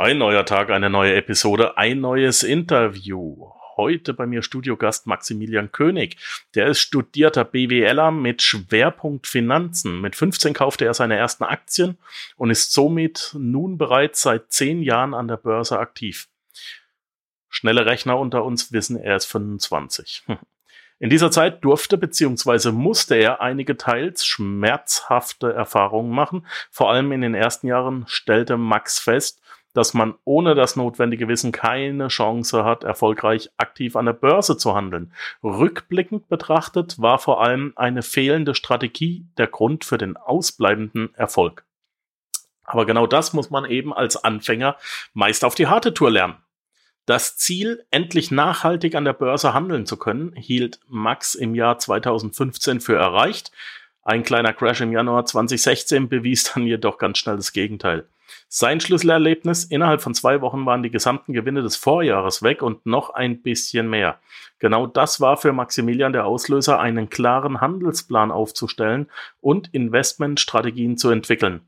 Ein neuer Tag, eine neue Episode, ein neues Interview. Heute bei mir Studiogast Maximilian König. Der ist studierter BWLer mit Schwerpunkt Finanzen. Mit 15 kaufte er seine ersten Aktien und ist somit nun bereits seit 10 Jahren an der Börse aktiv. Schnelle Rechner unter uns wissen, er ist 25. In dieser Zeit durfte bzw. musste er einige teils schmerzhafte Erfahrungen machen. Vor allem in den ersten Jahren stellte Max fest, dass man ohne das notwendige Wissen keine Chance hat, erfolgreich aktiv an der Börse zu handeln. Rückblickend betrachtet war vor allem eine fehlende Strategie der Grund für den ausbleibenden Erfolg. Aber genau das muss man eben als Anfänger meist auf die harte Tour lernen. Das Ziel, endlich nachhaltig an der Börse handeln zu können, hielt Max im Jahr 2015 für erreicht. Ein kleiner Crash im Januar 2016 bewies dann jedoch ganz schnell das Gegenteil. Sein Schlüsselerlebnis, innerhalb von zwei Wochen waren die gesamten Gewinne des Vorjahres weg und noch ein bisschen mehr. Genau das war für Maximilian der Auslöser, einen klaren Handelsplan aufzustellen und Investmentstrategien zu entwickeln.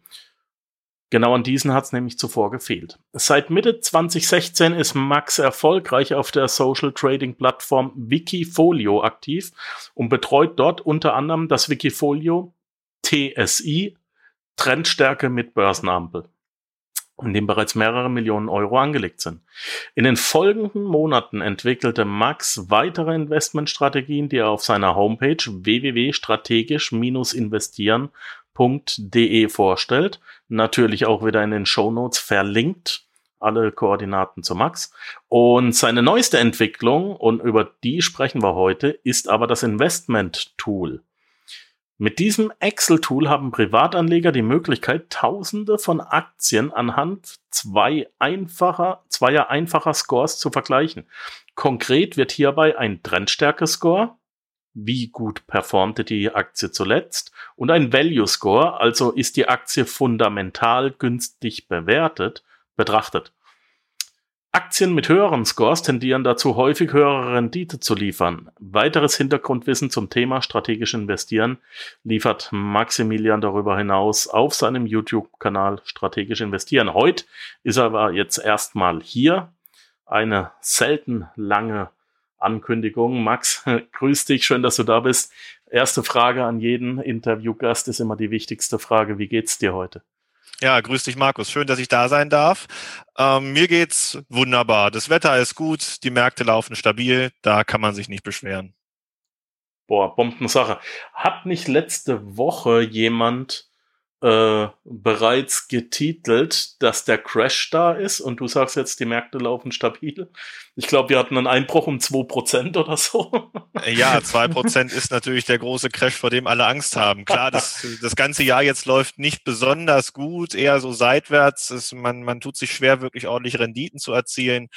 Genau an diesen hat es nämlich zuvor gefehlt. Seit Mitte 2016 ist Max erfolgreich auf der Social Trading Plattform Wikifolio aktiv und betreut dort unter anderem das Wikifolio TSI Trendstärke mit Börsenampel in dem bereits mehrere Millionen Euro angelegt sind. In den folgenden Monaten entwickelte Max weitere Investmentstrategien, die er auf seiner Homepage www.strategisch-investieren.de vorstellt. Natürlich auch wieder in den Shownotes verlinkt. Alle Koordinaten zu Max. Und seine neueste Entwicklung, und über die sprechen wir heute, ist aber das Investment Tool. Mit diesem Excel-Tool haben Privatanleger die Möglichkeit, Tausende von Aktien anhand zwei einfacher, zweier einfacher Scores zu vergleichen. Konkret wird hierbei ein Trendstärke-Score, wie gut performte die Aktie zuletzt, und ein Value-Score, also ist die Aktie fundamental günstig bewertet, betrachtet. Aktien mit höheren Scores tendieren dazu, häufig höhere Rendite zu liefern. Weiteres Hintergrundwissen zum Thema strategisch investieren liefert Maximilian darüber hinaus auf seinem YouTube-Kanal Strategisch investieren. Heute ist er aber jetzt erstmal hier. Eine selten lange Ankündigung. Max, grüß dich, schön, dass du da bist. Erste Frage an jeden Interviewgast ist immer die wichtigste Frage. Wie geht's dir heute? Ja, grüß dich, Markus. Schön, dass ich da sein darf. Ähm, mir geht's wunderbar. Das Wetter ist gut, die Märkte laufen stabil, da kann man sich nicht beschweren. Boah, Bombensache. Hat nicht letzte Woche jemand äh, bereits getitelt, dass der Crash da ist und du sagst jetzt, die Märkte laufen stabil. Ich glaube, wir hatten einen Einbruch um zwei Prozent oder so. Ja, zwei Prozent ist natürlich der große Crash, vor dem alle Angst haben. Klar, das, das ganze Jahr jetzt läuft nicht besonders gut, eher so seitwärts. Es, man, man tut sich schwer, wirklich ordentlich Renditen zu erzielen.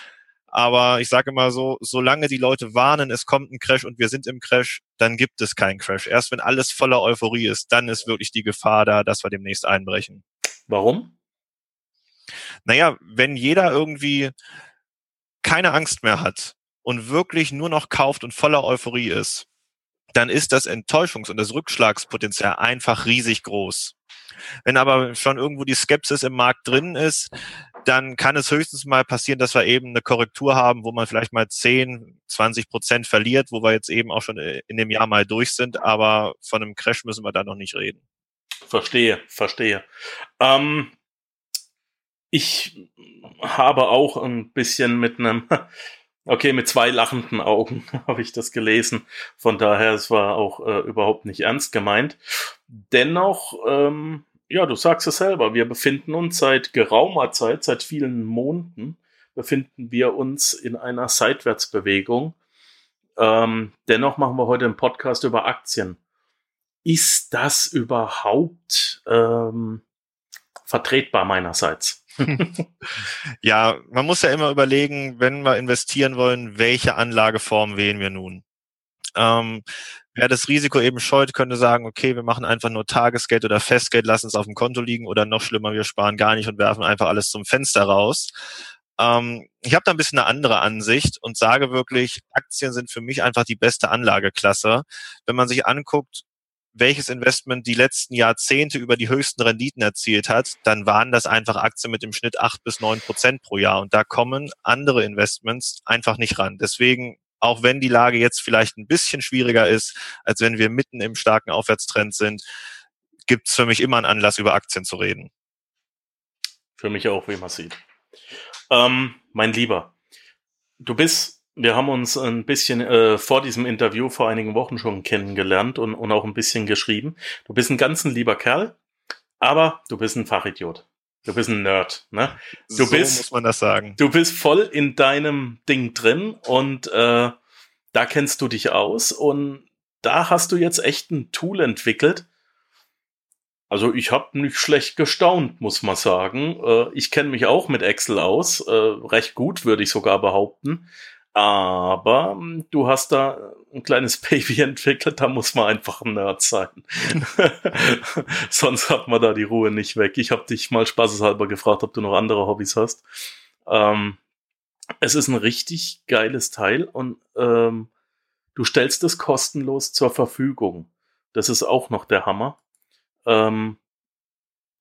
Aber ich sage immer so, solange die Leute warnen, es kommt ein Crash und wir sind im Crash, dann gibt es keinen Crash. Erst wenn alles voller Euphorie ist, dann ist wirklich die Gefahr da, dass wir demnächst einbrechen. Warum? Naja, wenn jeder irgendwie keine Angst mehr hat und wirklich nur noch kauft und voller Euphorie ist, dann ist das Enttäuschungs- und das Rückschlagspotenzial einfach riesig groß. Wenn aber schon irgendwo die Skepsis im Markt drin ist, dann kann es höchstens mal passieren, dass wir eben eine Korrektur haben, wo man vielleicht mal 10, 20 Prozent verliert, wo wir jetzt eben auch schon äh, in dem Jahr mal durch sind, aber von einem Crash müssen wir da noch nicht reden. Verstehe, verstehe. Ähm, ich habe auch ein bisschen mit einem, okay, mit zwei lachenden Augen habe ich das gelesen. Von daher, es war auch äh, überhaupt nicht ernst gemeint. Dennoch, ähm, ja, du sagst es selber, wir befinden uns seit geraumer Zeit, seit vielen Monaten, befinden wir uns in einer Seitwärtsbewegung. Ähm, dennoch machen wir heute einen Podcast über Aktien. Ist das überhaupt ähm, vertretbar meinerseits? ja, man muss ja immer überlegen, wenn wir investieren wollen, welche Anlageform wählen wir nun. Ähm, Wer das Risiko eben scheut, könnte sagen, okay, wir machen einfach nur Tagesgeld oder Festgeld, lassen es auf dem Konto liegen oder noch schlimmer, wir sparen gar nicht und werfen einfach alles zum Fenster raus. Ähm, ich habe da ein bisschen eine andere Ansicht und sage wirklich, Aktien sind für mich einfach die beste Anlageklasse. Wenn man sich anguckt, welches Investment die letzten Jahrzehnte über die höchsten Renditen erzielt hat, dann waren das einfach Aktien mit dem Schnitt acht bis neun Prozent pro Jahr. Und da kommen andere Investments einfach nicht ran. Deswegen, auch wenn die Lage jetzt vielleicht ein bisschen schwieriger ist, als wenn wir mitten im starken Aufwärtstrend sind, gibt es für mich immer einen Anlass, über Aktien zu reden. Für mich auch, wie man sieht. Ähm, mein Lieber, du bist wir haben uns ein bisschen äh, vor diesem Interview vor einigen Wochen schon kennengelernt und, und auch ein bisschen geschrieben. Du bist ein ganz ein lieber Kerl, aber du bist ein Fachidiot. Du bist ein Nerd, ne? Du so bist, muss man das sagen. Du bist voll in deinem Ding drin und äh, da kennst du dich aus und da hast du jetzt echt ein Tool entwickelt. Also ich habe nicht schlecht gestaunt, muss man sagen. Äh, ich kenne mich auch mit Excel aus, äh, recht gut würde ich sogar behaupten. Aber hm, du hast da ein kleines Baby entwickelt, da muss man einfach ein Nerd sein. Sonst hat man da die Ruhe nicht weg. Ich habe dich mal spaßeshalber gefragt, ob du noch andere Hobbys hast. Ähm, es ist ein richtig geiles Teil und ähm, du stellst es kostenlos zur Verfügung. Das ist auch noch der Hammer. Ähm,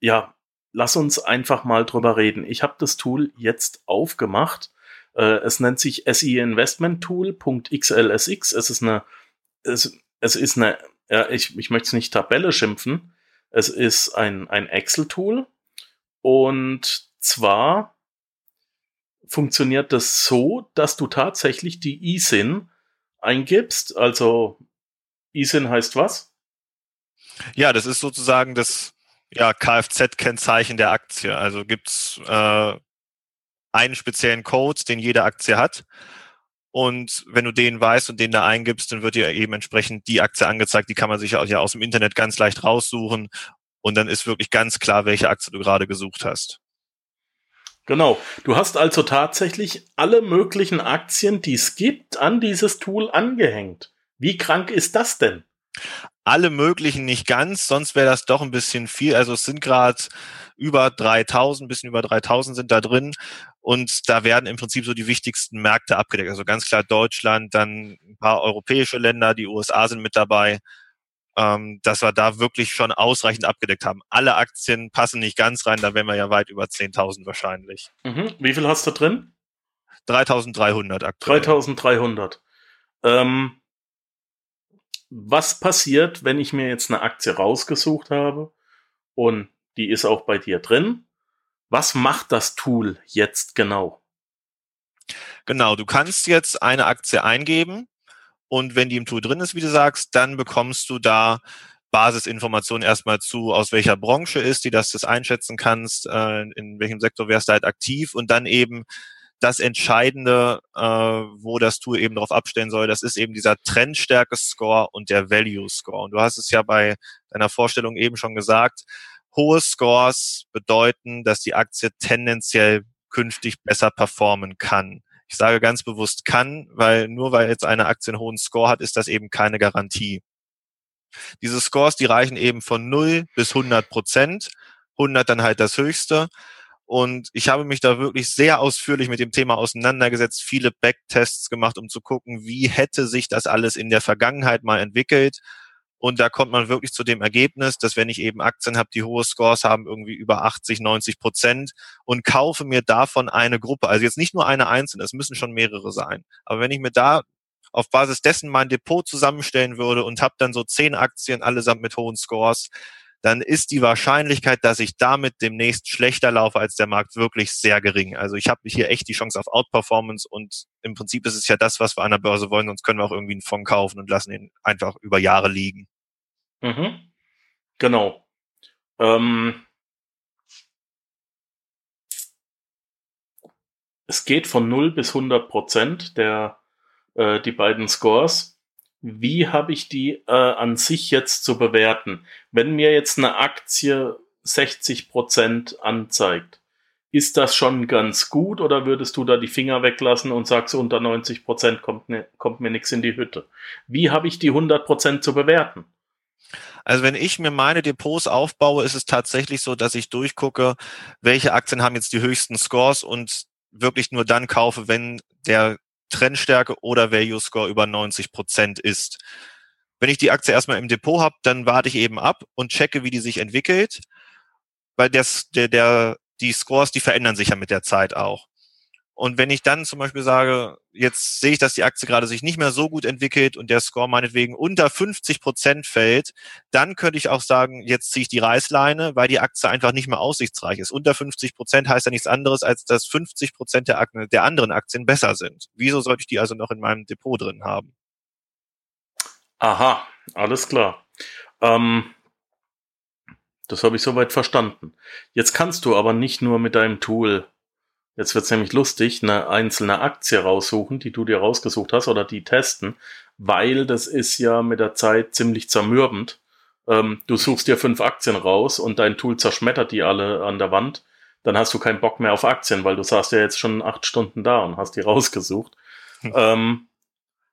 ja, lass uns einfach mal drüber reden. Ich habe das Tool jetzt aufgemacht es nennt sich SE Investment Tool.xlsx. Es ist eine, es, es ist eine, ja, ich, ich möchte es nicht Tabelle schimpfen. Es ist ein, ein Excel-Tool. Und zwar funktioniert das so, dass du tatsächlich die ISIN eingibst. Also ISIN heißt was? Ja, das ist sozusagen das ja, Kfz-Kennzeichen der Aktie. Also gibt's äh, einen speziellen Code, den jede Aktie hat. Und wenn du den weißt und den da eingibst, dann wird dir eben entsprechend die Aktie angezeigt. Die kann man sich ja aus dem Internet ganz leicht raussuchen. Und dann ist wirklich ganz klar, welche Aktie du gerade gesucht hast. Genau. Du hast also tatsächlich alle möglichen Aktien, die es gibt, an dieses Tool angehängt. Wie krank ist das denn? Alle möglichen nicht ganz, sonst wäre das doch ein bisschen viel. Also es sind gerade über 3000, bisschen über 3000 sind da drin. Und da werden im Prinzip so die wichtigsten Märkte abgedeckt. Also ganz klar Deutschland, dann ein paar europäische Länder, die USA sind mit dabei, ähm, dass wir da wirklich schon ausreichend abgedeckt haben. Alle Aktien passen nicht ganz rein, da wären wir ja weit über 10.000 wahrscheinlich. Mhm. Wie viel hast du drin? 3.300 aktuell. 3.300. Ähm, was passiert, wenn ich mir jetzt eine Aktie rausgesucht habe und die ist auch bei dir drin? Was macht das Tool jetzt genau? Genau, du kannst jetzt eine Aktie eingeben und wenn die im Tool drin ist, wie du sagst, dann bekommst du da Basisinformationen erstmal zu, aus welcher Branche ist die, dass du das einschätzen kannst, äh, in welchem Sektor wärst du halt aktiv und dann eben das Entscheidende, äh, wo das Tool eben darauf abstellen soll, das ist eben dieser Trendstärke-Score und der Value-Score. Und du hast es ja bei deiner Vorstellung eben schon gesagt, hohe Scores bedeuten, dass die Aktie tendenziell künftig besser performen kann. Ich sage ganz bewusst kann, weil nur weil jetzt eine Aktie einen hohen Score hat, ist das eben keine Garantie. Diese Scores, die reichen eben von 0 bis 100 Prozent. 100 dann halt das höchste. Und ich habe mich da wirklich sehr ausführlich mit dem Thema auseinandergesetzt, viele Backtests gemacht, um zu gucken, wie hätte sich das alles in der Vergangenheit mal entwickelt und da kommt man wirklich zu dem Ergebnis, dass wenn ich eben Aktien habe, die hohe Scores haben, irgendwie über 80, 90 Prozent und kaufe mir davon eine Gruppe, also jetzt nicht nur eine einzelne, es müssen schon mehrere sein. Aber wenn ich mir da auf Basis dessen mein Depot zusammenstellen würde und habe dann so zehn Aktien allesamt mit hohen Scores, dann ist die Wahrscheinlichkeit, dass ich damit demnächst schlechter laufe als der Markt, wirklich sehr gering. Also ich habe hier echt die Chance auf Outperformance und im Prinzip ist es ja das, was wir an der Börse wollen, sonst können wir auch irgendwie einen Fonds kaufen und lassen ihn einfach über Jahre liegen. Mhm. Genau. Ähm, es geht von 0 bis 100 Prozent der äh, die beiden Scores. Wie habe ich die äh, an sich jetzt zu bewerten? Wenn mir jetzt eine Aktie 60 Prozent anzeigt, ist das schon ganz gut oder würdest du da die Finger weglassen und sagst, unter 90 Prozent kommt, ne, kommt mir nichts in die Hütte? Wie habe ich die 100 Prozent zu bewerten? Also wenn ich mir meine Depots aufbaue, ist es tatsächlich so, dass ich durchgucke, welche Aktien haben jetzt die höchsten Scores und wirklich nur dann kaufe, wenn der Trendstärke oder Value Score über 90 Prozent ist. Wenn ich die Aktie erstmal im Depot habe, dann warte ich eben ab und checke, wie die sich entwickelt, weil das, der, der, die Scores, die verändern sich ja mit der Zeit auch. Und wenn ich dann zum Beispiel sage, jetzt sehe ich, dass die Aktie gerade sich nicht mehr so gut entwickelt und der Score meinetwegen unter 50 Prozent fällt, dann könnte ich auch sagen, jetzt ziehe ich die Reißleine, weil die Aktie einfach nicht mehr aussichtsreich ist. Unter 50 Prozent heißt ja nichts anderes, als dass 50 Prozent der, der anderen Aktien besser sind. Wieso sollte ich die also noch in meinem Depot drin haben? Aha, alles klar. Ähm, das habe ich soweit verstanden. Jetzt kannst du aber nicht nur mit deinem Tool Jetzt wird's nämlich lustig, eine einzelne Aktie raussuchen, die du dir rausgesucht hast oder die testen, weil das ist ja mit der Zeit ziemlich zermürbend. Ähm, du suchst dir fünf Aktien raus und dein Tool zerschmettert die alle an der Wand. Dann hast du keinen Bock mehr auf Aktien, weil du saßt ja jetzt schon acht Stunden da und hast die rausgesucht. Hm. Ähm,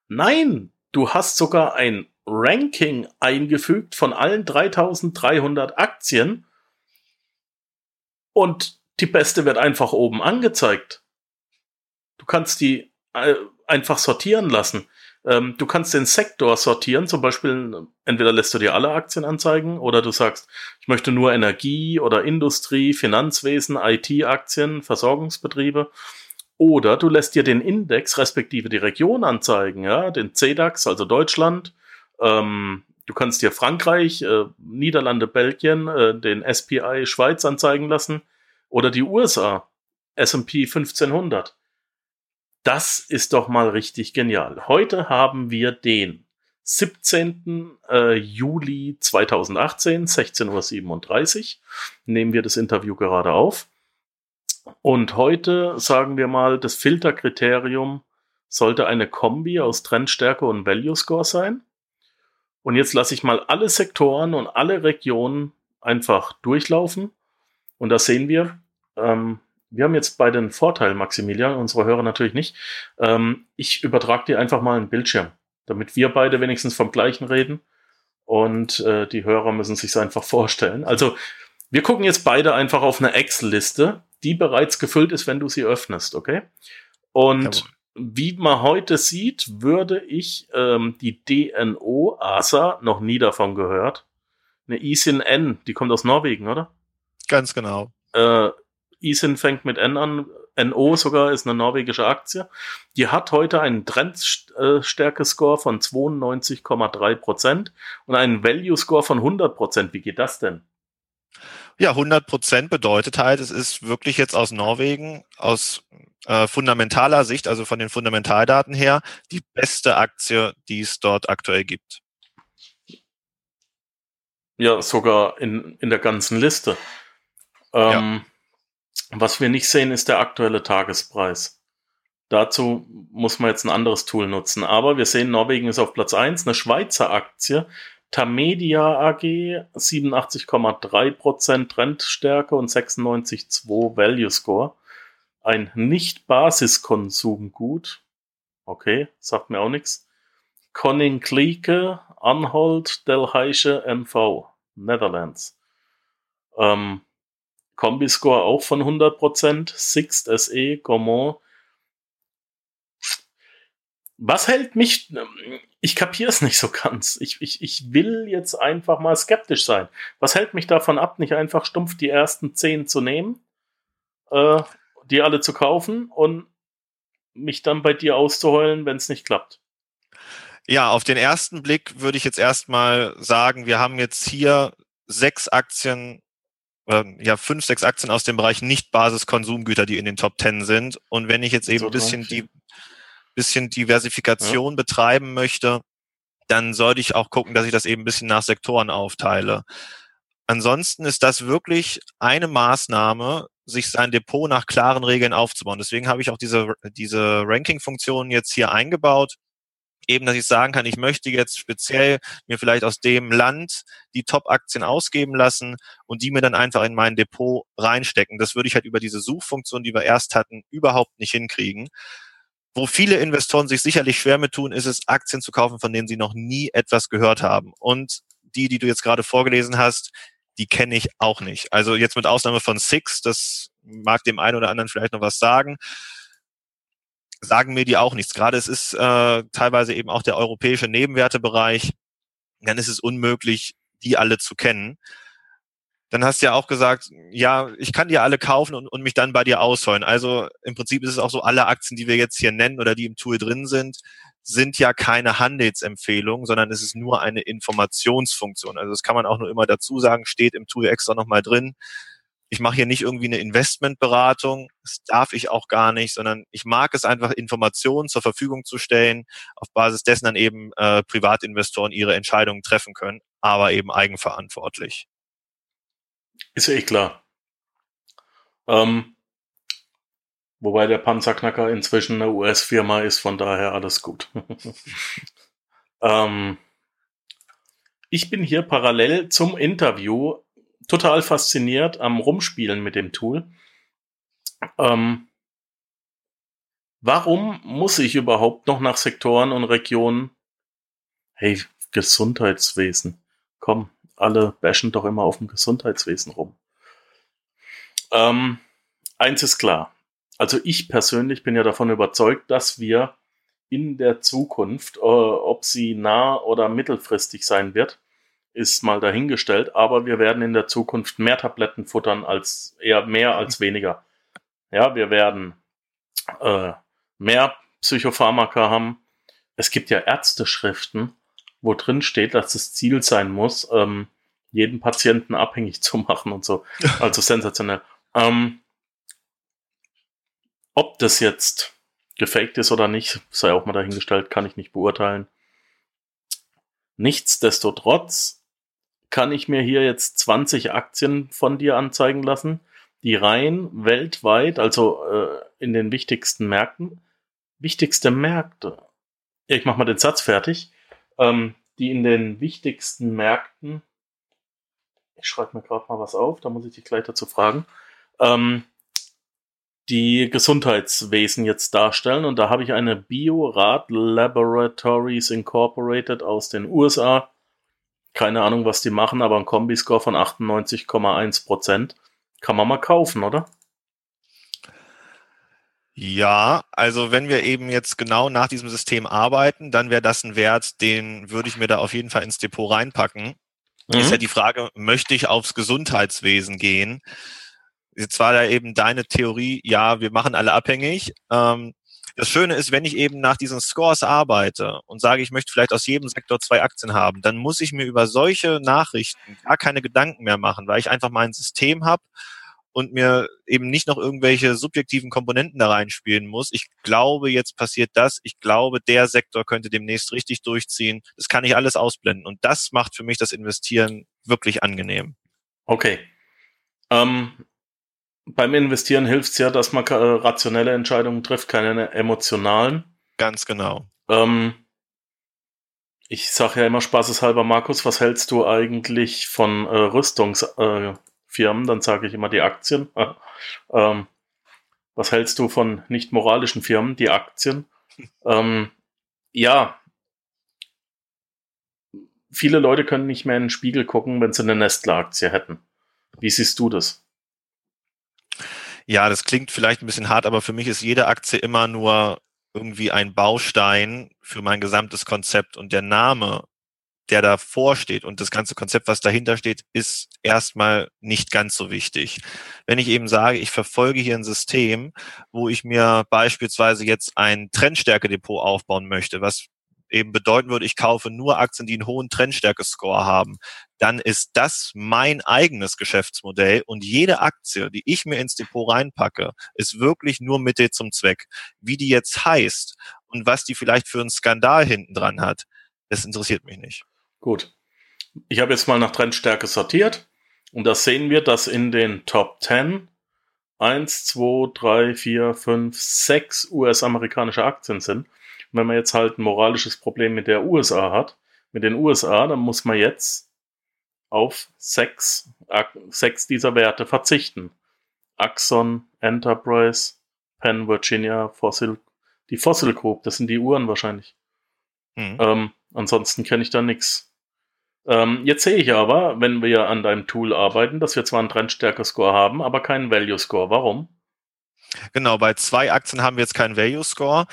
nein, du hast sogar ein Ranking eingefügt von allen 3300 Aktien und die beste wird einfach oben angezeigt. Du kannst die äh, einfach sortieren lassen. Ähm, du kannst den Sektor sortieren, zum Beispiel entweder lässt du dir alle Aktien anzeigen oder du sagst, ich möchte nur Energie oder Industrie, Finanzwesen, IT-Aktien, Versorgungsbetriebe. Oder du lässt dir den Index respektive die Region anzeigen, ja, den CDAX, also Deutschland. Ähm, du kannst dir Frankreich, äh, Niederlande, Belgien, äh, den SPI Schweiz anzeigen lassen oder die USA, S&P 1500. Das ist doch mal richtig genial. Heute haben wir den 17. Äh, Juli 2018, 16.37 Uhr, nehmen wir das Interview gerade auf. Und heute sagen wir mal, das Filterkriterium sollte eine Kombi aus Trendstärke und Value Score sein. Und jetzt lasse ich mal alle Sektoren und alle Regionen einfach durchlaufen und da sehen wir, ähm, wir haben jetzt bei den Vorteil, Maximilian, unsere Hörer natürlich nicht. Ähm, ich übertrage dir einfach mal einen Bildschirm, damit wir beide wenigstens vom gleichen reden und äh, die Hörer müssen sich einfach vorstellen. Also wir gucken jetzt beide einfach auf eine Excel-Liste, die bereits gefüllt ist, wenn du sie öffnest, okay? Und wie man heute sieht, würde ich ähm, die DNO ASA, noch nie davon gehört, eine ISIN N, die kommt aus Norwegen, oder? Ganz genau. Äh, ISIN fängt mit N an. NO sogar ist eine norwegische Aktie. Die hat heute einen Trendstärke-Score von 92,3 Prozent und einen Value-Score von 100 Prozent. Wie geht das denn? Ja, 100 Prozent bedeutet halt, es ist wirklich jetzt aus Norwegen, aus äh, fundamentaler Sicht, also von den Fundamentaldaten her, die beste Aktie, die es dort aktuell gibt. Ja, sogar in, in der ganzen Liste. Ähm, ja. Was wir nicht sehen, ist der aktuelle Tagespreis. Dazu muss man jetzt ein anderes Tool nutzen. Aber wir sehen, Norwegen ist auf Platz 1, eine Schweizer Aktie. Tamedia AG 87,3% Trendstärke und 96,2% Value Score. Ein Nicht-Basiskonsumgut. Okay, sagt mir auch nichts. Conning Klieke, Anhold, Delhaiche, NV, Netherlands. Ähm, Kombiscore auch von 100%, Sixt SE, Gourmand. Was hält mich, ich kapiere es nicht so ganz. Ich, ich, ich will jetzt einfach mal skeptisch sein. Was hält mich davon ab, nicht einfach stumpf die ersten 10 zu nehmen, äh, die alle zu kaufen und mich dann bei dir auszuheulen, wenn es nicht klappt? Ja, auf den ersten Blick würde ich jetzt erstmal sagen, wir haben jetzt hier sechs Aktien ja fünf, sechs Aktien aus dem Bereich nicht Basiskonsumgüter, die in den Top Ten sind. Und wenn ich jetzt eben ein bisschen die bisschen Diversifikation ja. betreiben möchte, dann sollte ich auch gucken, dass ich das eben ein bisschen nach Sektoren aufteile. Ansonsten ist das wirklich eine Maßnahme, sich sein Depot nach klaren Regeln aufzubauen. Deswegen habe ich auch diese, diese Ranking-Funktion jetzt hier eingebaut eben, dass ich sagen kann, ich möchte jetzt speziell mir vielleicht aus dem Land die Top-Aktien ausgeben lassen und die mir dann einfach in mein Depot reinstecken. Das würde ich halt über diese Suchfunktion, die wir erst hatten, überhaupt nicht hinkriegen. Wo viele Investoren sich sicherlich schwer mit tun, ist es, Aktien zu kaufen, von denen sie noch nie etwas gehört haben. Und die, die du jetzt gerade vorgelesen hast, die kenne ich auch nicht. Also jetzt mit Ausnahme von Six, das mag dem einen oder anderen vielleicht noch was sagen sagen mir die auch nichts. Gerade es ist äh, teilweise eben auch der europäische Nebenwertebereich. dann ist es unmöglich, die alle zu kennen. Dann hast du ja auch gesagt, ja, ich kann dir alle kaufen und, und mich dann bei dir ausholen. Also im Prinzip ist es auch so, alle Aktien, die wir jetzt hier nennen oder die im Tool drin sind, sind ja keine Handelsempfehlung, sondern es ist nur eine Informationsfunktion. Also das kann man auch nur immer dazu sagen, steht im Tool extra nochmal drin. Ich mache hier nicht irgendwie eine Investmentberatung, das darf ich auch gar nicht, sondern ich mag es einfach, Informationen zur Verfügung zu stellen, auf Basis dessen dann eben äh, Privatinvestoren ihre Entscheidungen treffen können, aber eben eigenverantwortlich. Ist ja eh klar. Ähm, wobei der Panzerknacker inzwischen eine US-Firma ist, von daher alles gut. ähm, ich bin hier parallel zum Interview total fasziniert am Rumspielen mit dem Tool. Ähm, warum muss ich überhaupt noch nach Sektoren und Regionen? Hey, Gesundheitswesen. Komm, alle bashen doch immer auf dem Gesundheitswesen rum. Ähm, eins ist klar. Also ich persönlich bin ja davon überzeugt, dass wir in der Zukunft, äh, ob sie nah oder mittelfristig sein wird, ist mal dahingestellt, aber wir werden in der Zukunft mehr Tabletten futtern als eher mehr als weniger. Ja, wir werden äh, mehr Psychopharmaka haben. Es gibt ja Ärzteschriften, wo drin steht, dass das Ziel sein muss, ähm, jeden Patienten abhängig zu machen und so. Also sensationell. Ähm, ob das jetzt gefaked ist oder nicht, sei auch mal dahingestellt, kann ich nicht beurteilen. Nichtsdestotrotz kann ich mir hier jetzt 20 Aktien von dir anzeigen lassen, die rein weltweit, also äh, in den wichtigsten Märkten, wichtigste Märkte, ich mach mal den Satz fertig, ähm, die in den wichtigsten Märkten, ich schreibe mir gerade mal was auf, da muss ich dich gleich dazu fragen, ähm, die Gesundheitswesen jetzt darstellen. Und da habe ich eine Biorad Laboratories Incorporated aus den USA. Keine Ahnung, was die machen, aber ein Kombiscore von 98,1 Prozent. Kann man mal kaufen, oder? Ja, also wenn wir eben jetzt genau nach diesem System arbeiten, dann wäre das ein Wert, den würde ich mir da auf jeden Fall ins Depot reinpacken. Mhm. Ist ja die Frage, möchte ich aufs Gesundheitswesen gehen? Jetzt war da eben deine Theorie, ja, wir machen alle abhängig. Ähm, das Schöne ist, wenn ich eben nach diesen Scores arbeite und sage, ich möchte vielleicht aus jedem Sektor zwei Aktien haben, dann muss ich mir über solche Nachrichten gar keine Gedanken mehr machen, weil ich einfach mein System habe und mir eben nicht noch irgendwelche subjektiven Komponenten da reinspielen muss. Ich glaube, jetzt passiert das. Ich glaube, der Sektor könnte demnächst richtig durchziehen. Das kann ich alles ausblenden. Und das macht für mich das Investieren wirklich angenehm. Okay. Ähm, beim Investieren hilft es ja, dass man äh, rationelle Entscheidungen trifft, keine emotionalen. Ganz genau. Ähm, ich sage ja immer spaßeshalber, Markus, was hältst du eigentlich von äh, Rüstungs, äh, dann sage ich immer die Aktien. ähm, was hältst du von nicht moralischen Firmen, die Aktien? Ähm, ja, viele Leute können nicht mehr in den Spiegel gucken, wenn sie eine Nestle-Aktie hätten. Wie siehst du das? Ja, das klingt vielleicht ein bisschen hart, aber für mich ist jede Aktie immer nur irgendwie ein Baustein für mein gesamtes Konzept und der Name der davor steht und das ganze Konzept, was dahinter steht, ist erstmal nicht ganz so wichtig. Wenn ich eben sage, ich verfolge hier ein System, wo ich mir beispielsweise jetzt ein Trendstärke-Depot aufbauen möchte, was eben bedeuten würde, ich kaufe nur Aktien, die einen hohen Trendstärke-Score haben, dann ist das mein eigenes Geschäftsmodell und jede Aktie, die ich mir ins Depot reinpacke, ist wirklich nur Mittel zum Zweck. Wie die jetzt heißt und was die vielleicht für einen Skandal hinten dran hat, das interessiert mich nicht. Gut. Ich habe jetzt mal nach Trendstärke sortiert und da sehen wir, dass in den Top 10 1, 2, 3, 4, 5, 6 US-amerikanische Aktien sind. Wenn man jetzt halt ein moralisches Problem mit der USA hat, mit den USA, dann muss man jetzt auf sechs, sechs dieser Werte verzichten. Axon, Enterprise, Penn, Virginia, Fossil, die Fossil Group, das sind die Uhren wahrscheinlich. Mhm. Ähm, ansonsten kenne ich da nichts. Ähm, jetzt sehe ich aber, wenn wir an deinem Tool arbeiten, dass wir zwar einen Trendstärke-Score haben, aber keinen Value-Score. Warum? Genau, bei zwei Aktien haben wir jetzt keinen Value-Score.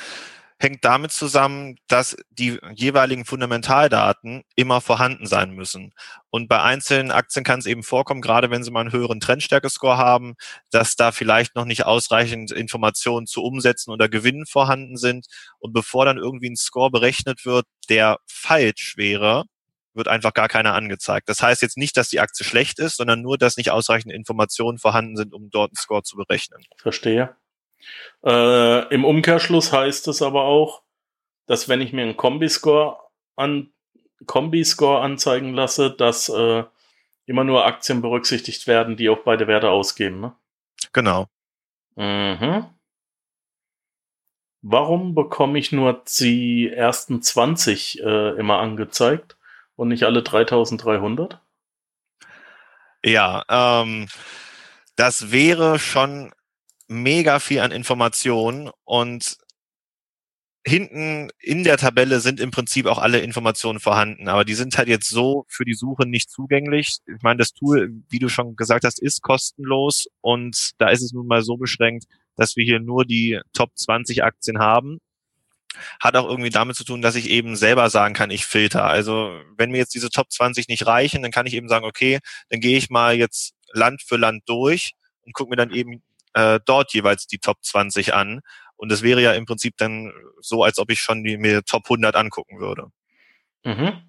Hängt damit zusammen, dass die jeweiligen Fundamentaldaten immer vorhanden sein müssen. Und bei einzelnen Aktien kann es eben vorkommen, gerade wenn sie mal einen höheren Trendstärke-Score haben, dass da vielleicht noch nicht ausreichend Informationen zu Umsätzen oder Gewinnen vorhanden sind. Und bevor dann irgendwie ein Score berechnet wird, der falsch wäre, wird einfach gar keiner angezeigt. Das heißt jetzt nicht, dass die Aktie schlecht ist, sondern nur, dass nicht ausreichend Informationen vorhanden sind, um dort einen Score zu berechnen. Verstehe. Äh, Im Umkehrschluss heißt es aber auch, dass wenn ich mir einen Kombiscore an Kombi-Score anzeigen lasse, dass äh, immer nur Aktien berücksichtigt werden, die auch beide Werte ausgeben. Ne? Genau. Mhm. Warum bekomme ich nur die ersten 20 äh, immer angezeigt und nicht alle 3300? Ja, ähm, das wäre schon mega viel an Informationen und hinten in der Tabelle sind im Prinzip auch alle Informationen vorhanden, aber die sind halt jetzt so für die Suche nicht zugänglich. Ich meine, das Tool, wie du schon gesagt hast, ist kostenlos und da ist es nun mal so beschränkt, dass wir hier nur die Top 20 Aktien haben. Hat auch irgendwie damit zu tun, dass ich eben selber sagen kann, ich filter. Also wenn mir jetzt diese Top 20 nicht reichen, dann kann ich eben sagen, okay, dann gehe ich mal jetzt Land für Land durch und gucke mir dann eben äh, dort jeweils die Top 20 an. Und es wäre ja im Prinzip dann so, als ob ich schon die, mir Top 100 angucken würde. Mhm.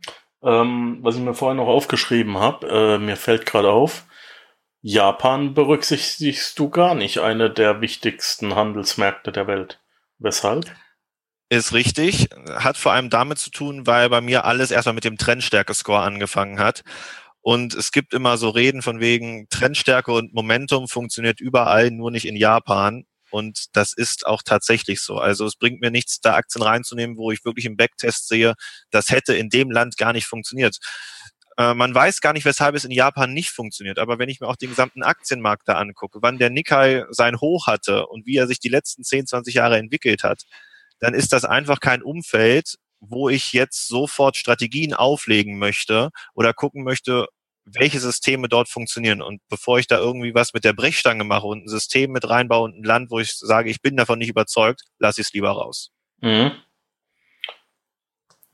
Ähm, was ich mir vorhin noch aufgeschrieben habe, äh, mir fällt gerade auf, Japan berücksichtigst du gar nicht, eine der wichtigsten Handelsmärkte der Welt. Weshalb? Ist richtig. Hat vor allem damit zu tun, weil bei mir alles erstmal mit dem Trendstärke-Score angefangen hat. Und es gibt immer so Reden von wegen Trendstärke und Momentum funktioniert überall, nur nicht in Japan. Und das ist auch tatsächlich so. Also es bringt mir nichts, da Aktien reinzunehmen, wo ich wirklich im Backtest sehe, das hätte in dem Land gar nicht funktioniert. Äh, man weiß gar nicht, weshalb es in Japan nicht funktioniert. Aber wenn ich mir auch den gesamten Aktienmarkt da angucke, wann der Nikkei sein Hoch hatte und wie er sich die letzten 10, 20 Jahre entwickelt hat, dann ist das einfach kein Umfeld, wo ich jetzt sofort Strategien auflegen möchte oder gucken möchte, welche Systeme dort funktionieren. Und bevor ich da irgendwie was mit der Brechstange mache und ein System mit reinbaue und ein Land, wo ich sage, ich bin davon nicht überzeugt, lasse ich es lieber raus. Mhm.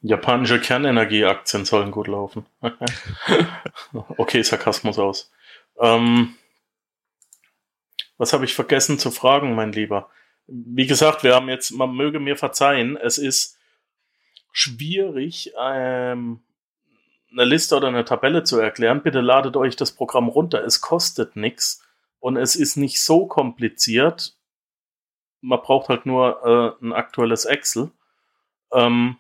Japanische Kernenergieaktien sollen gut laufen. okay, Sarkasmus aus. Ähm, was habe ich vergessen zu fragen, mein Lieber? Wie gesagt, wir haben jetzt, man möge mir verzeihen, es ist schwierig, ähm, eine Liste oder eine Tabelle zu erklären, bitte ladet euch das Programm runter. Es kostet nichts und es ist nicht so kompliziert. Man braucht halt nur äh, ein aktuelles Excel. Ähm,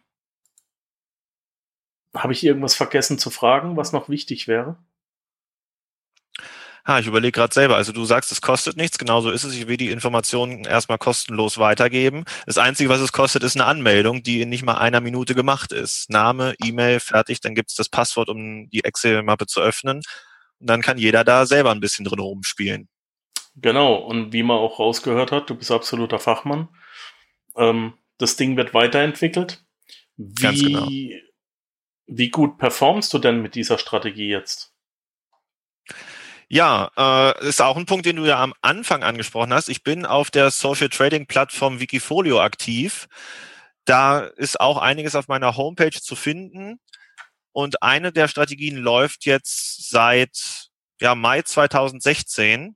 Habe ich irgendwas vergessen zu fragen, was noch wichtig wäre? Ha, ich überlege gerade selber. Also du sagst, es kostet nichts. Genauso ist es. Ich will die Informationen erstmal kostenlos weitergeben. Das Einzige, was es kostet, ist eine Anmeldung, die in nicht mal einer Minute gemacht ist. Name, E-Mail, fertig. Dann gibt's das Passwort, um die Excel-Mappe zu öffnen. Und dann kann jeder da selber ein bisschen drin rumspielen. Genau. Und wie man auch rausgehört hat, du bist absoluter Fachmann. Ähm, das Ding wird weiterentwickelt. Wie, Ganz genau. Wie gut performst du denn mit dieser Strategie jetzt? Ja, äh, ist auch ein Punkt, den du ja am Anfang angesprochen hast. Ich bin auf der Social Trading Plattform Wikifolio aktiv. Da ist auch einiges auf meiner Homepage zu finden. Und eine der Strategien läuft jetzt seit ja, Mai 2016.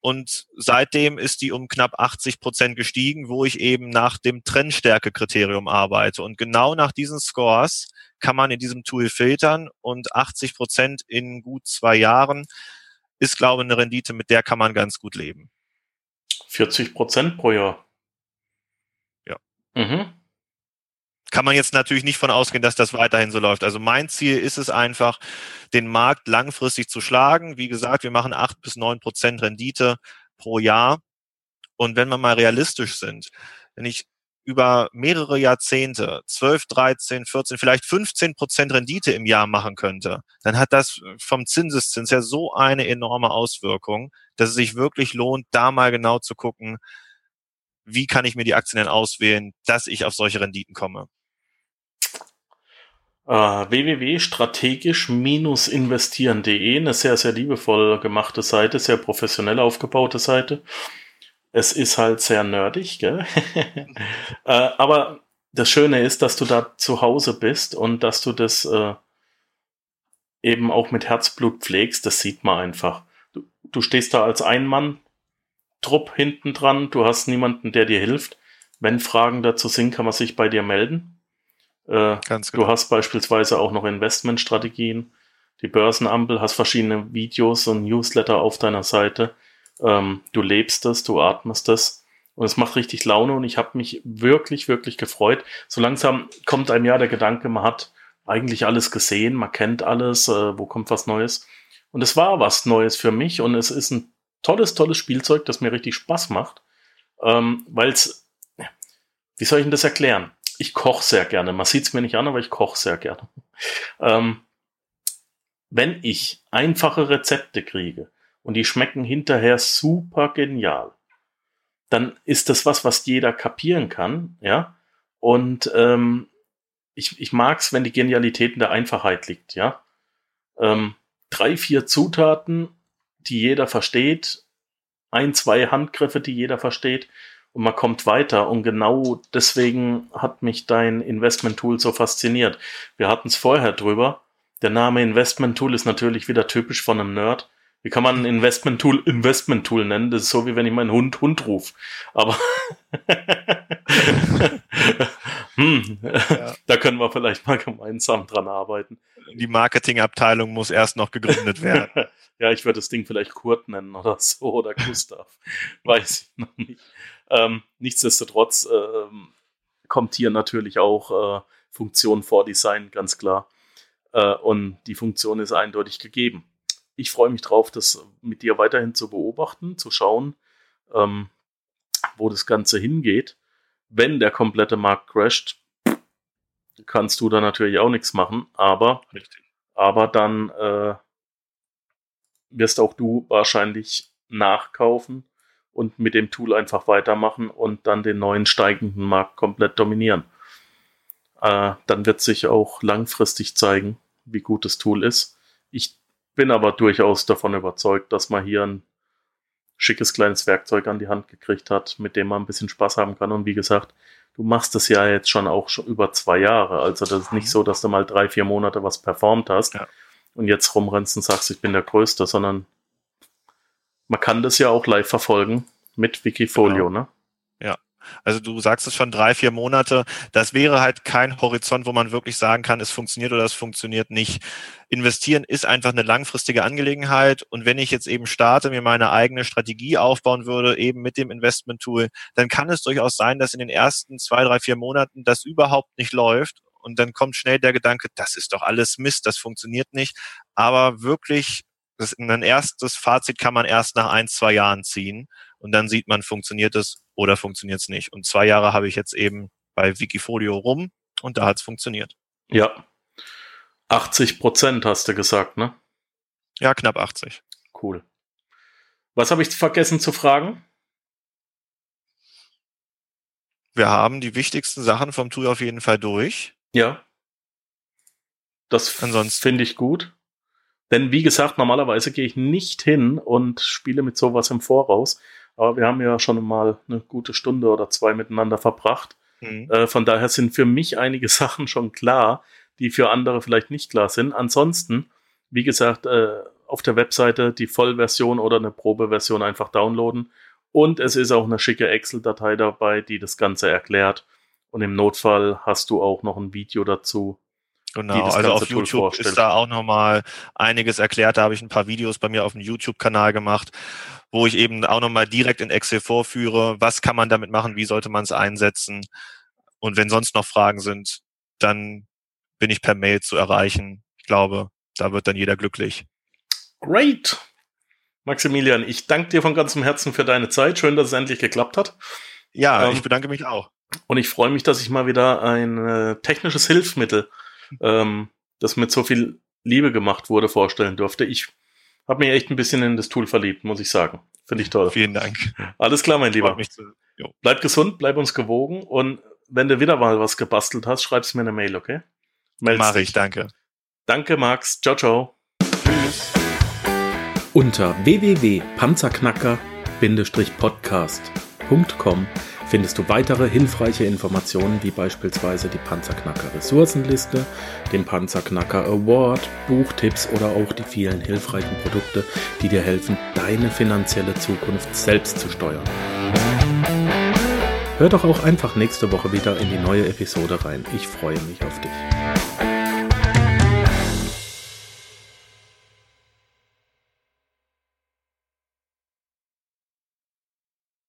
Und seitdem ist die um knapp 80 Prozent gestiegen, wo ich eben nach dem Trendstärke-Kriterium arbeite. Und genau nach diesen Scores kann man in diesem Tool filtern und 80 Prozent in gut zwei Jahren ist, glaube ich, eine Rendite, mit der kann man ganz gut leben. 40 Prozent pro Jahr. Ja. Mhm. Kann man jetzt natürlich nicht von ausgehen, dass das weiterhin so läuft. Also mein Ziel ist es einfach, den Markt langfristig zu schlagen. Wie gesagt, wir machen acht bis neun Prozent Rendite pro Jahr. Und wenn wir mal realistisch sind, wenn ich über mehrere Jahrzehnte 12, 13, 14, vielleicht 15 Prozent Rendite im Jahr machen könnte, dann hat das vom Zinseszins ja so eine enorme Auswirkung, dass es sich wirklich lohnt, da mal genau zu gucken, wie kann ich mir die Aktien denn auswählen, dass ich auf solche Renditen komme. Uh, www.strategisch-investieren.de, eine sehr, sehr liebevoll gemachte Seite, sehr professionell aufgebaute Seite. Es ist halt sehr nerdig, gell? äh, aber das Schöne ist, dass du da zu Hause bist und dass du das äh, eben auch mit Herzblut pflegst. Das sieht man einfach. Du, du stehst da als Ein-Mann-Trupp hinten dran. Du hast niemanden, der dir hilft. Wenn Fragen dazu sind, kann man sich bei dir melden. Äh, Ganz genau. Du hast beispielsweise auch noch Investmentstrategien. Die Börsenampel, hast verschiedene Videos und Newsletter auf deiner Seite. Ähm, du lebst es, du atmest es. Und es macht richtig Laune und ich habe mich wirklich, wirklich gefreut. So langsam kommt einem ja der Gedanke, man hat eigentlich alles gesehen, man kennt alles, äh, wo kommt was Neues. Und es war was Neues für mich und es ist ein tolles, tolles Spielzeug, das mir richtig Spaß macht, ähm, weil es, wie soll ich denn das erklären? Ich koche sehr gerne. Man sieht es mir nicht an, aber ich koche sehr gerne. Ähm, wenn ich einfache Rezepte kriege und die schmecken hinterher super genial, dann ist das was, was jeder kapieren kann, ja. Und ähm, ich, ich mag es, wenn die Genialität in der Einfachheit liegt, ja. Ähm, drei, vier Zutaten, die jeder versteht, ein, zwei Handgriffe, die jeder versteht und man kommt weiter. Und genau deswegen hat mich dein Investment-Tool so fasziniert. Wir hatten es vorher drüber. Der Name Investment-Tool ist natürlich wieder typisch von einem Nerd. Wie kann man ein Investment-Tool Investment-Tool nennen? Das ist so, wie wenn ich meinen Hund Hund rufe. Aber hm, ja. da können wir vielleicht mal gemeinsam dran arbeiten. Die Marketingabteilung muss erst noch gegründet werden. ja, ich würde das Ding vielleicht Kurt nennen oder so oder Gustav. Weiß ich noch nicht. Ähm, nichtsdestotrotz ähm, kommt hier natürlich auch äh, Funktion vor Design, ganz klar. Äh, und die Funktion ist eindeutig gegeben ich freue mich drauf, das mit dir weiterhin zu beobachten, zu schauen, ähm, wo das Ganze hingeht. Wenn der komplette Markt crasht, kannst du da natürlich auch nichts machen, aber, Richtig. aber dann äh, wirst auch du wahrscheinlich nachkaufen und mit dem Tool einfach weitermachen und dann den neuen steigenden Markt komplett dominieren. Äh, dann wird sich auch langfristig zeigen, wie gut das Tool ist. Ich bin aber durchaus davon überzeugt, dass man hier ein schickes kleines Werkzeug an die Hand gekriegt hat, mit dem man ein bisschen Spaß haben kann. Und wie gesagt, du machst das ja jetzt schon auch schon über zwei Jahre. Also das ist nicht so, dass du mal drei, vier Monate was performt hast ja. und jetzt rumrennst und sagst, ich bin der Größte, sondern man kann das ja auch live verfolgen mit Wikifolio, genau. ne? Also du sagst es schon drei, vier Monate. Das wäre halt kein Horizont, wo man wirklich sagen kann, es funktioniert oder es funktioniert nicht. Investieren ist einfach eine langfristige Angelegenheit. Und wenn ich jetzt eben starte, mir meine eigene Strategie aufbauen würde, eben mit dem Investment-Tool, dann kann es durchaus sein, dass in den ersten zwei, drei, vier Monaten das überhaupt nicht läuft. Und dann kommt schnell der Gedanke, das ist doch alles Mist, das funktioniert nicht. Aber wirklich, das, ein erstes Fazit kann man erst nach ein, zwei Jahren ziehen. Und dann sieht man, funktioniert es oder funktioniert es nicht. Und zwei Jahre habe ich jetzt eben bei Wikifolio rum und da hat es funktioniert. Ja. 80 Prozent hast du gesagt, ne? Ja, knapp 80. Cool. Was habe ich vergessen zu fragen? Wir haben die wichtigsten Sachen vom Tool auf jeden Fall durch. Ja. Das finde ich gut. Denn wie gesagt, normalerweise gehe ich nicht hin und spiele mit sowas im Voraus. Aber wir haben ja schon mal eine gute Stunde oder zwei miteinander verbracht. Mhm. Äh, von daher sind für mich einige Sachen schon klar, die für andere vielleicht nicht klar sind. Ansonsten, wie gesagt, äh, auf der Webseite die Vollversion oder eine Probeversion einfach downloaden. Und es ist auch eine schicke Excel-Datei dabei, die das Ganze erklärt. Und im Notfall hast du auch noch ein Video dazu. Genau, also auf YouTube vorstellt. ist da auch nochmal einiges erklärt. Da habe ich ein paar Videos bei mir auf dem YouTube-Kanal gemacht, wo ich eben auch nochmal direkt in Excel vorführe, was kann man damit machen, wie sollte man es einsetzen. Und wenn sonst noch Fragen sind, dann bin ich per Mail zu erreichen. Ich glaube, da wird dann jeder glücklich. Great! Maximilian, ich danke dir von ganzem Herzen für deine Zeit. Schön, dass es endlich geklappt hat. Ja, ähm, ich bedanke mich auch. Und ich freue mich, dass ich mal wieder ein äh, technisches Hilfsmittel, ähm, das mit so viel Liebe gemacht wurde, vorstellen durfte. Ich habe mich echt ein bisschen in das Tool verliebt, muss ich sagen. Finde ich toll. Vielen Dank. Alles klar, mein Lieber. Bleib gesund, bleib uns gewogen und wenn du wieder mal was gebastelt hast, schreib's mir eine Mail, okay? Mach ich, danke. Danke, Max. Ciao, ciao. Tschüss. Unter www.panzerknacker.com panzerknacker-podcast.com findest du weitere hilfreiche Informationen wie beispielsweise die Panzerknacker Ressourcenliste, den Panzerknacker Award, Buchtipps oder auch die vielen hilfreichen Produkte, die dir helfen, deine finanzielle Zukunft selbst zu steuern. Hör doch auch einfach nächste Woche wieder in die neue Episode rein. Ich freue mich auf dich.